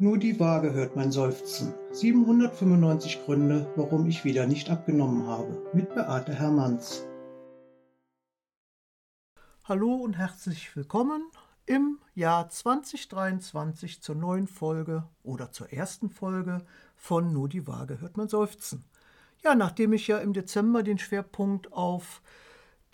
Nur die Waage hört mein Seufzen. 795 Gründe, warum ich wieder nicht abgenommen habe. Mit Beate Hermanns. Hallo und herzlich willkommen im Jahr 2023 zur neuen Folge oder zur ersten Folge von Nur die Waage hört mein Seufzen. Ja, nachdem ich ja im Dezember den Schwerpunkt auf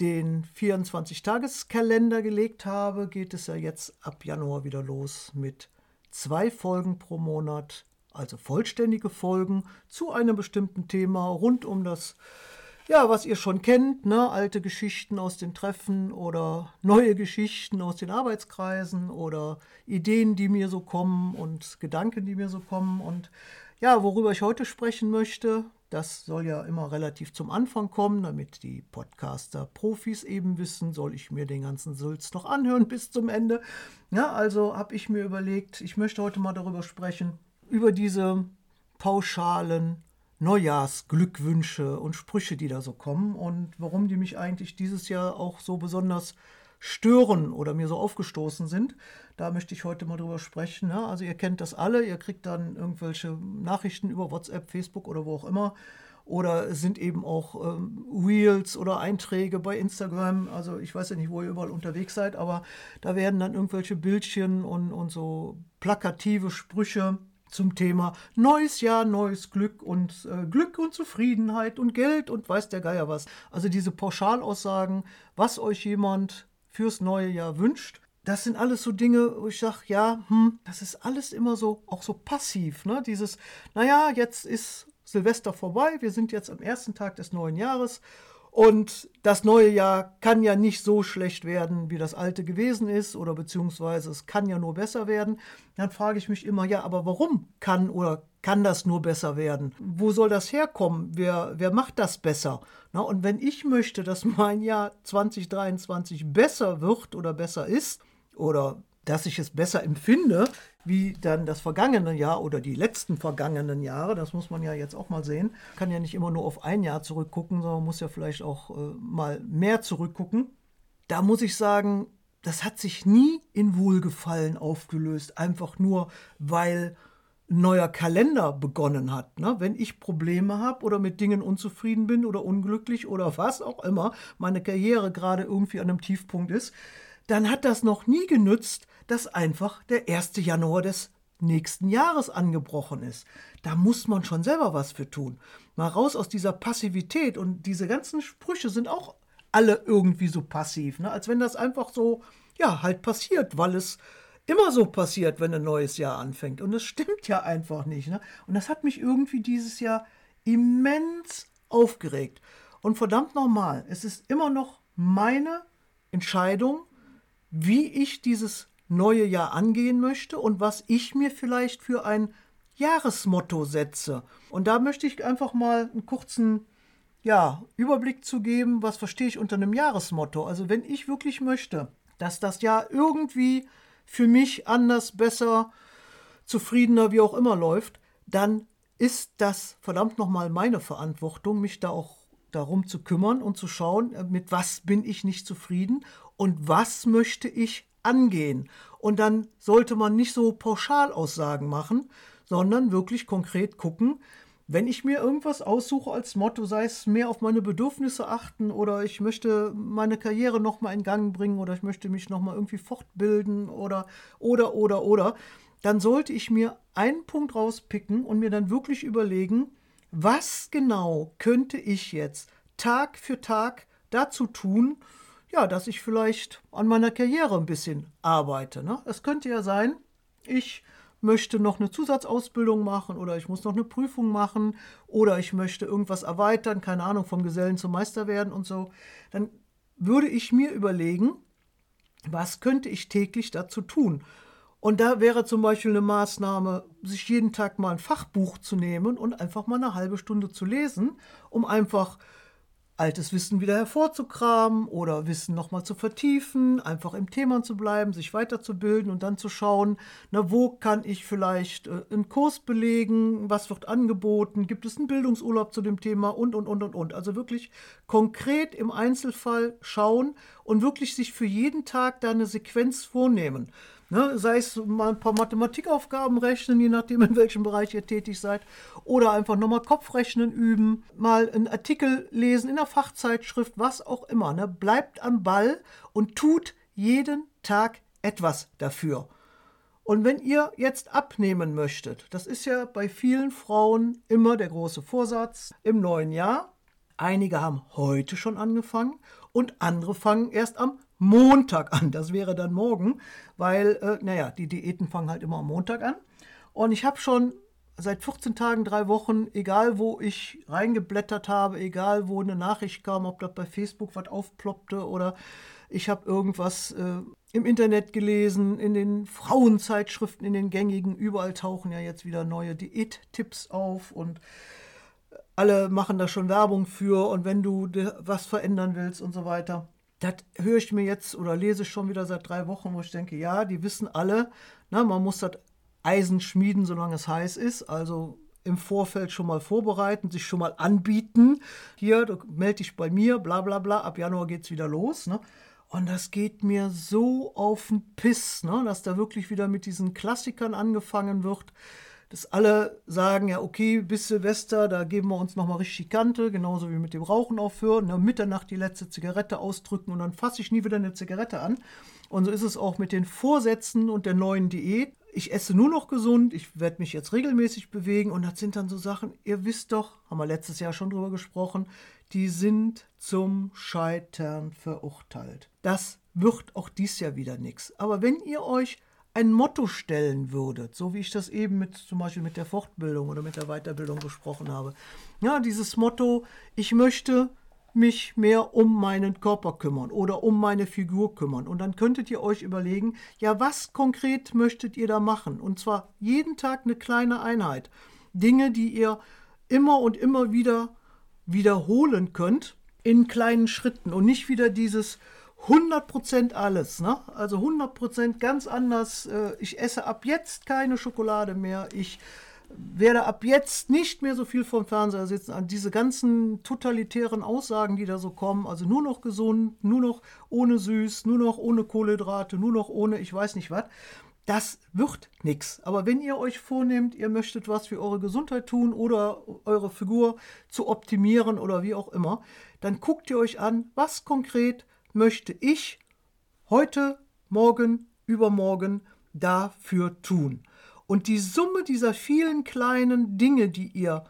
den 24-Tages-Kalender gelegt habe, geht es ja jetzt ab Januar wieder los mit zwei Folgen pro Monat, also vollständige Folgen zu einem bestimmten Thema rund um das, ja, was ihr schon kennt, ne? alte Geschichten aus den Treffen oder neue Geschichten aus den Arbeitskreisen oder Ideen, die mir so kommen und Gedanken, die mir so kommen. Und ja, worüber ich heute sprechen möchte, das soll ja immer relativ zum Anfang kommen, damit die Podcaster-Profis eben wissen, soll ich mir den ganzen Sülz noch anhören bis zum Ende. Ja, also habe ich mir überlegt, ich möchte heute mal darüber sprechen, über diese pauschalen Neujahrsglückwünsche und Sprüche, die da so kommen und warum die mich eigentlich dieses Jahr auch so besonders stören oder mir so aufgestoßen sind. Da möchte ich heute mal drüber sprechen. Ja, also ihr kennt das alle, ihr kriegt dann irgendwelche Nachrichten über WhatsApp, Facebook oder wo auch immer. Oder sind eben auch ähm, Reels oder Einträge bei Instagram. Also ich weiß ja nicht, wo ihr überall unterwegs seid, aber da werden dann irgendwelche Bildchen und, und so plakative Sprüche zum Thema neues Jahr, neues Glück und äh, Glück und Zufriedenheit und Geld und weiß der Geier was. Also diese Pauschalaussagen, was euch jemand fürs neue Jahr wünscht. Das sind alles so Dinge, wo ich sage, ja, hm, das ist alles immer so, auch so passiv. Ne? Dieses, naja, jetzt ist Silvester vorbei, wir sind jetzt am ersten Tag des neuen Jahres und das neue Jahr kann ja nicht so schlecht werden, wie das alte gewesen ist, oder beziehungsweise es kann ja nur besser werden. Dann frage ich mich immer, ja, aber warum kann oder kann das nur besser werden? Wo soll das herkommen? Wer, wer macht das besser? Na, und wenn ich möchte, dass mein Jahr 2023 besser wird oder besser ist, oder dass ich es besser empfinde, wie dann das vergangene Jahr oder die letzten vergangenen Jahre, das muss man ja jetzt auch mal sehen, kann ja nicht immer nur auf ein Jahr zurückgucken, sondern muss ja vielleicht auch äh, mal mehr zurückgucken. Da muss ich sagen, das hat sich nie in Wohlgefallen aufgelöst, einfach nur weil neuer Kalender begonnen hat. Ne? Wenn ich Probleme habe oder mit Dingen unzufrieden bin oder unglücklich oder was auch immer, meine Karriere gerade irgendwie an einem Tiefpunkt ist, dann hat das noch nie genützt, dass einfach der 1. Januar des nächsten Jahres angebrochen ist. Da muss man schon selber was für tun. Mal raus aus dieser Passivität und diese ganzen Sprüche sind auch alle irgendwie so passiv, ne? als wenn das einfach so, ja, halt passiert, weil es immer so passiert, wenn ein neues Jahr anfängt. Und das stimmt ja einfach nicht. Ne? Und das hat mich irgendwie dieses Jahr immens aufgeregt. Und verdammt nochmal, es ist immer noch meine Entscheidung, wie ich dieses neue Jahr angehen möchte und was ich mir vielleicht für ein Jahresmotto setze. Und da möchte ich einfach mal einen kurzen ja, Überblick zu geben, was verstehe ich unter einem Jahresmotto. Also wenn ich wirklich möchte, dass das Jahr irgendwie für mich anders, besser, zufriedener, wie auch immer läuft, dann ist das verdammt nochmal meine Verantwortung, mich da auch darum zu kümmern und zu schauen, äh, mit was bin ich nicht zufrieden und was möchte ich angehen. Und dann sollte man nicht so Pauschalaussagen machen, sondern wirklich konkret gucken, wenn ich mir irgendwas aussuche als Motto, sei es mehr auf meine Bedürfnisse achten oder ich möchte meine Karriere nochmal in Gang bringen oder ich möchte mich nochmal irgendwie fortbilden oder, oder, oder, oder, dann sollte ich mir einen Punkt rauspicken und mir dann wirklich überlegen, was genau könnte ich jetzt Tag für Tag dazu tun, ja, dass ich vielleicht an meiner Karriere ein bisschen arbeite. Ne? Es könnte ja sein, ich möchte noch eine Zusatzausbildung machen oder ich muss noch eine Prüfung machen oder ich möchte irgendwas erweitern, keine Ahnung, vom Gesellen zum Meister werden und so, dann würde ich mir überlegen, was könnte ich täglich dazu tun? Und da wäre zum Beispiel eine Maßnahme, sich jeden Tag mal ein Fachbuch zu nehmen und einfach mal eine halbe Stunde zu lesen, um einfach altes Wissen wieder hervorzukramen oder Wissen nochmal zu vertiefen, einfach im Thema zu bleiben, sich weiterzubilden und dann zu schauen, na, wo kann ich vielleicht äh, einen Kurs belegen, was wird angeboten, gibt es einen Bildungsurlaub zu dem Thema und, und, und, und, und. Also wirklich konkret im Einzelfall schauen und wirklich sich für jeden Tag da eine Sequenz vornehmen. Ne? Sei es mal ein paar Mathematikaufgaben rechnen, je nachdem, in welchem Bereich ihr tätig seid. Oder einfach nochmal Kopfrechnen üben, mal einen Artikel lesen in der Fachzeitschrift, was auch immer. Ne? Bleibt am Ball und tut jeden Tag etwas dafür. Und wenn ihr jetzt abnehmen möchtet, das ist ja bei vielen Frauen immer der große Vorsatz im neuen Jahr. Einige haben heute schon angefangen und andere fangen erst am Montag an. Das wäre dann morgen, weil, äh, naja, die Diäten fangen halt immer am Montag an. Und ich habe schon seit 14 Tagen, drei Wochen, egal wo ich reingeblättert habe, egal wo eine Nachricht kam, ob das bei Facebook was aufploppte oder ich habe irgendwas äh, im Internet gelesen, in den Frauenzeitschriften, in den gängigen, überall tauchen ja jetzt wieder neue Diättipps auf und alle machen da schon Werbung für und wenn du was verändern willst und so weiter. Das höre ich mir jetzt oder lese schon wieder seit drei Wochen, wo ich denke, ja, die wissen alle, na, man muss das Eisen schmieden, solange es heiß ist. Also im Vorfeld schon mal vorbereiten, sich schon mal anbieten. Hier, melde dich bei mir, bla bla bla, ab Januar geht es wieder los. Ne? Und das geht mir so auf den Piss, ne? dass da wirklich wieder mit diesen Klassikern angefangen wird. Dass alle sagen, ja, okay, bis Silvester, da geben wir uns nochmal richtig Kante, genauso wie mit dem Rauchen aufhören, ne? Mitternacht die letzte Zigarette ausdrücken und dann fasse ich nie wieder eine Zigarette an. Und so ist es auch mit den Vorsätzen und der neuen Diät. Ich esse nur noch gesund, ich werde mich jetzt regelmäßig bewegen und das sind dann so Sachen, ihr wisst doch, haben wir letztes Jahr schon drüber gesprochen, die sind zum Scheitern verurteilt. Das wird auch dies Jahr wieder nichts. Aber wenn ihr euch ein Motto stellen würdet, so wie ich das eben mit zum Beispiel mit der Fortbildung oder mit der Weiterbildung besprochen habe, ja, dieses Motto, ich möchte mich mehr um meinen Körper kümmern oder um meine Figur kümmern. Und dann könntet ihr euch überlegen, ja, was konkret möchtet ihr da machen? Und zwar jeden Tag eine kleine Einheit. Dinge, die ihr immer und immer wieder wiederholen könnt in kleinen Schritten und nicht wieder dieses 100% alles, ne? Also 100% ganz anders. Äh, ich esse ab jetzt keine Schokolade mehr. Ich werde ab jetzt nicht mehr so viel vom Fernseher sitzen. An diese ganzen totalitären Aussagen, die da so kommen, also nur noch gesund, nur noch ohne süß, nur noch ohne Kohlenhydrate, nur noch ohne ich weiß nicht was. Das wird nichts. Aber wenn ihr euch vornehmt, ihr möchtet was für eure Gesundheit tun oder eure Figur zu optimieren oder wie auch immer, dann guckt ihr euch an, was konkret möchte ich heute, morgen, übermorgen dafür tun. Und die Summe dieser vielen kleinen Dinge, die ihr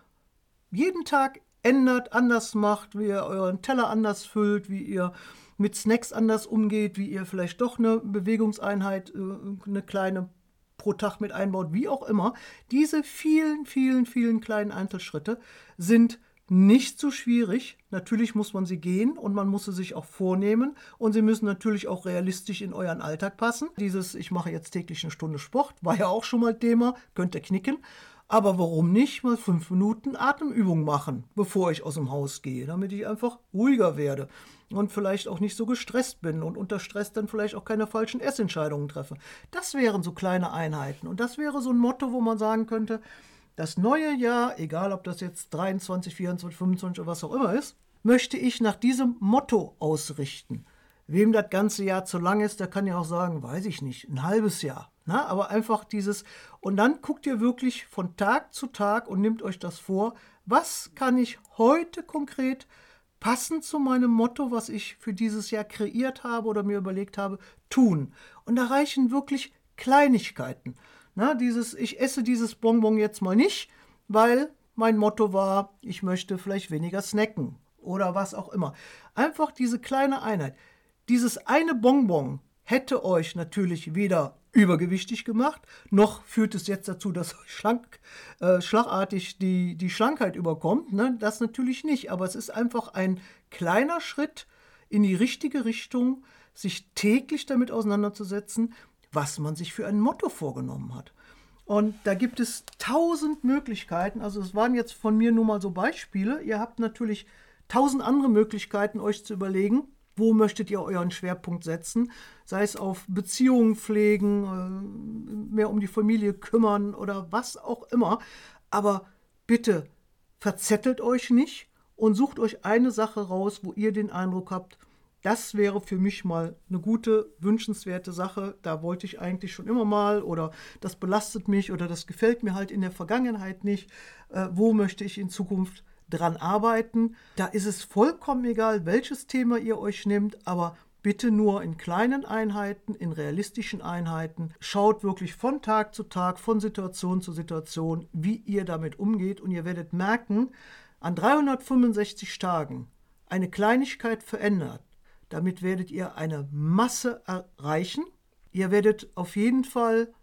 jeden Tag ändert, anders macht, wie ihr euren Teller anders füllt, wie ihr mit Snacks anders umgeht, wie ihr vielleicht doch eine Bewegungseinheit, äh, eine kleine pro Tag mit einbaut, wie auch immer. Diese vielen, vielen, vielen kleinen Einzelschritte sind nicht so schwierig. Natürlich muss man sie gehen und man muss sie sich auch vornehmen und sie müssen natürlich auch realistisch in euren Alltag passen. Dieses, ich mache jetzt täglich eine Stunde Sport, war ja auch schon mal Thema, könnt ihr knicken. Aber warum nicht mal fünf Minuten Atemübung machen, bevor ich aus dem Haus gehe, damit ich einfach ruhiger werde und vielleicht auch nicht so gestresst bin und unter Stress dann vielleicht auch keine falschen Essentscheidungen treffe. Das wären so kleine Einheiten und das wäre so ein Motto, wo man sagen könnte, das neue Jahr, egal ob das jetzt 23, 24, 25 oder was auch immer ist, möchte ich nach diesem Motto ausrichten. Wem das ganze Jahr zu lang ist, der kann ja auch sagen, weiß ich nicht, ein halbes Jahr. Na, aber einfach dieses, und dann guckt ihr wirklich von Tag zu Tag und nehmt euch das vor, was kann ich heute konkret passend zu meinem Motto, was ich für dieses Jahr kreiert habe oder mir überlegt habe, tun. Und da reichen wirklich Kleinigkeiten. Na, dieses, ich esse dieses Bonbon jetzt mal nicht, weil mein Motto war, ich möchte vielleicht weniger snacken oder was auch immer. Einfach diese kleine Einheit. Dieses eine Bonbon hätte euch natürlich weder übergewichtig gemacht, noch führt es jetzt dazu, dass euch schlank, äh, schlagartig die, die Schlankheit überkommt. Ne? Das natürlich nicht, aber es ist einfach ein kleiner Schritt in die richtige Richtung, sich täglich damit auseinanderzusetzen, was man sich für ein Motto vorgenommen hat. Und da gibt es tausend Möglichkeiten. Also es waren jetzt von mir nur mal so Beispiele. Ihr habt natürlich tausend andere Möglichkeiten, euch zu überlegen, wo möchtet ihr euren Schwerpunkt setzen? Sei es auf Beziehungen pflegen, äh, mehr um die Familie kümmern oder was auch immer. Aber bitte verzettelt euch nicht und sucht euch eine Sache raus, wo ihr den Eindruck habt, Das wäre für mich mal eine gute, wünschenswerte Sache. Da wollte ich eigentlich schon immer mal oder das belastet mich oder das gefällt mir halt in der Vergangenheit nicht. Äh, wo möchte ich in Zukunft dran arbeiten? Da ist es vollkommen egal, welches Thema ihr euch nehmt, aber bitte nur in kleinen Einheiten, in realistischen Einheiten. Schaut wirklich von Tag zu Tag, von Situation zu Situation, wie ihr damit umgeht und ihr werdet merken, an 365 Tagen eine Kleinigkeit verändert. Damit werdet ihr eine Masse erreichen. Ihr werdet auf jeden Fall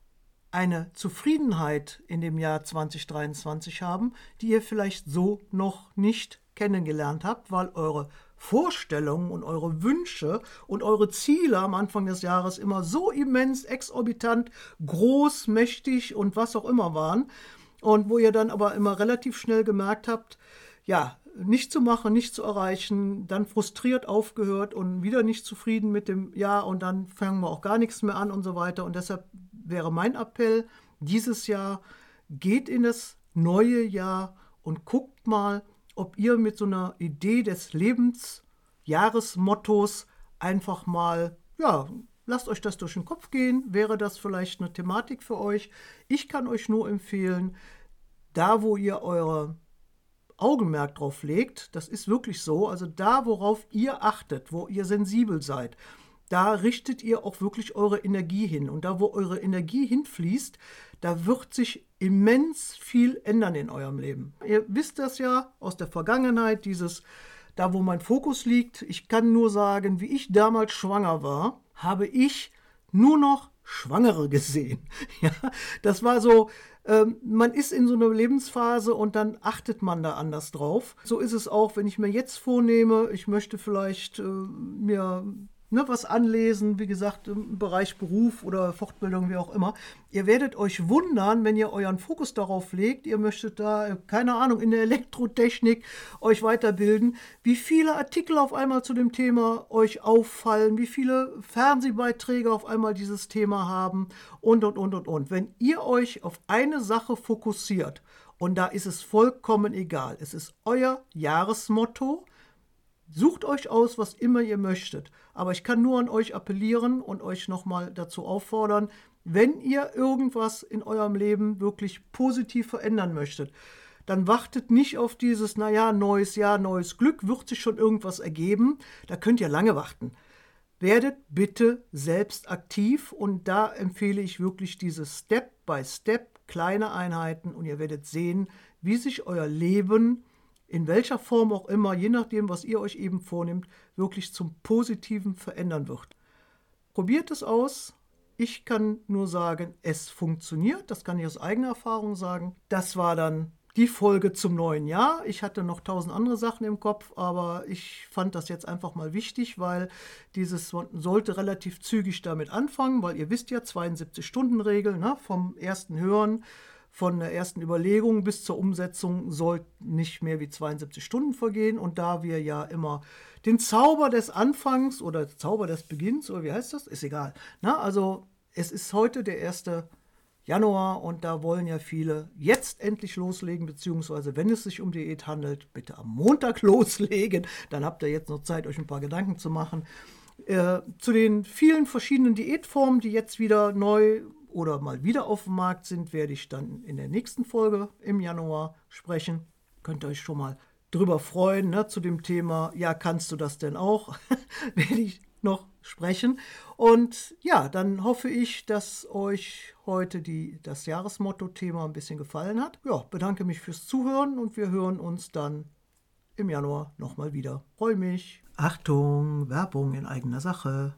eine Zufriedenheit in dem Jahr 2023 haben, die ihr vielleicht so noch nicht kennengelernt habt, weil eure Vorstellungen und eure Wünsche und eure Ziele am Anfang des Jahres immer so immens, exorbitant, groß, mächtig und was auch immer waren. Und wo ihr dann aber immer relativ schnell gemerkt habt, ja, nicht zu machen, nicht zu erreichen, dann frustriert aufgehört und wieder nicht zufrieden mit dem Jahr und dann fangen wir auch gar nichts mehr an und so weiter. Und deshalb wäre mein Appell dieses Jahr, geht in das neue Jahr und guckt mal, ob ihr mit so einer Idee des Lebensjahresmottos einfach mal, ja, lasst euch das durch den Kopf gehen. Wäre das vielleicht eine Thematik für euch? Ich kann euch nur empfehlen, da wo ihr eure Augenmerk drauf legt, das ist wirklich so, also da, worauf ihr achtet, wo ihr sensibel seid, da richtet ihr auch wirklich eure Energie hin. Und da, wo eure Energie hinfließt, da wird sich immens viel ändern in eurem Leben. Ihr wisst das ja aus der Vergangenheit, dieses, da wo mein Fokus liegt. Ich kann nur sagen, wie ich damals schwanger war, habe ich nur noch Schwangere gesehen. Ja, das war so, ähm, man ist in so einer Lebensphase und dann achtet man da anders drauf. So ist es auch, wenn ich mir jetzt vornehme, ich möchte vielleicht äh, mir ne, was anlesen, wie gesagt, im Bereich Beruf oder Fortbildung, wie auch immer. Ihr werdet euch wundern, wenn ihr euren Fokus darauf legt, ihr möchtet da, keine Ahnung, in der Elektrotechnik euch weiterbilden, wie viele Artikel auf einmal zu dem Thema euch auffallen, wie viele Fernsehbeiträge auf einmal dieses Thema haben. Und, und, und, und, und. Wenn ihr euch auf eine Sache fokussiert, und da ist es vollkommen egal, es ist euer Jahresmotto, Sucht euch aus, was immer ihr möchtet. Aber ich kann nur an euch appellieren und euch nochmal dazu auffordern, wenn ihr irgendwas in eurem Leben wirklich positiv verändern möchtet, dann wartet nicht auf dieses, naja, neues Jahr, neues Glück, wird sich schon irgendwas ergeben. Da könnt ihr lange warten. Werdet bitte selbst aktiv und da empfehle ich wirklich diese Step by Step, kleine Einheiten und ihr werdet sehen, wie sich euer Leben in welcher Form auch immer, je nachdem, was ihr euch eben vornimmt, wirklich zum Positiven verändern wird. Probiert es aus. Ich kann nur sagen, es funktioniert. Das kann ich aus eigener Erfahrung sagen. Das war dann die Folge zum neuen Jahr. Ich hatte noch tausend andere Sachen im Kopf, aber ich fand das jetzt einfach mal wichtig, weil dieses sollte relativ zügig damit anfangen, weil ihr wisst ja, 72-Stunden-Regel ne, vom ersten Hören von der ersten Überlegung bis zur Umsetzung sollten nicht mehr wie 72 Stunden vergehen. Und da wir ja immer den Zauber des Anfangs oder Zauber des Beginns, oder wie heißt das? Ist egal. Na, also es ist heute der 1. Januar und da wollen ja viele jetzt endlich loslegen, beziehungsweise wenn es sich um Diät handelt, bitte am Montag loslegen. Dann habt ihr jetzt noch Zeit, euch ein paar Gedanken zu machen. Äh, zu den vielen verschiedenen Diätformen, die jetzt wieder neu oder mal wieder auf dem Markt sind, werde ich dann in der nächsten Folge im Januar sprechen. Könnt ihr euch schon mal drüber freuen, ne, zu dem Thema, ja, kannst du das denn auch? werde ich noch sprechen. Und ja, dann hoffe ich, dass euch heute die, das Jahresmotto-Thema ein bisschen gefallen hat. Ja, bedanke mich fürs Zuhören und wir hören uns dann im Januar nochmal wieder. Freue mich. Achtung, Werbung in eigener Sache.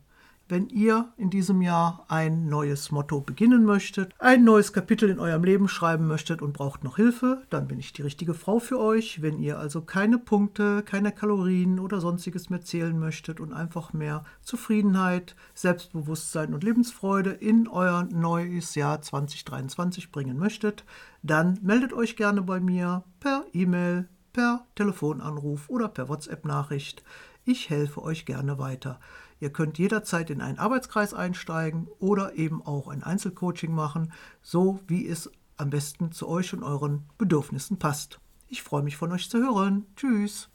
Wenn ihr in diesem Jahr ein neues Motto beginnen möchtet, ein neues Kapitel in eurem Leben schreiben möchtet und braucht noch Hilfe, dann bin ich die richtige Frau für euch. Wenn ihr also keine Punkte, keine Kalorien oder sonstiges mehr zählen möchtet und einfach mehr Zufriedenheit, Selbstbewusstsein und Lebensfreude in euer neues Jahr 2023 bringen möchtet, dann meldet euch gerne bei mir per E-Mail, per Telefonanruf oder per WhatsApp-Nachricht. Ich helfe euch gerne weiter. Ihr könnt jederzeit in einen Arbeitskreis einsteigen oder eben auch ein Einzelcoaching machen, so wie es am besten zu euch und euren Bedürfnissen passt. Ich freue mich von euch zu hören. Tschüss.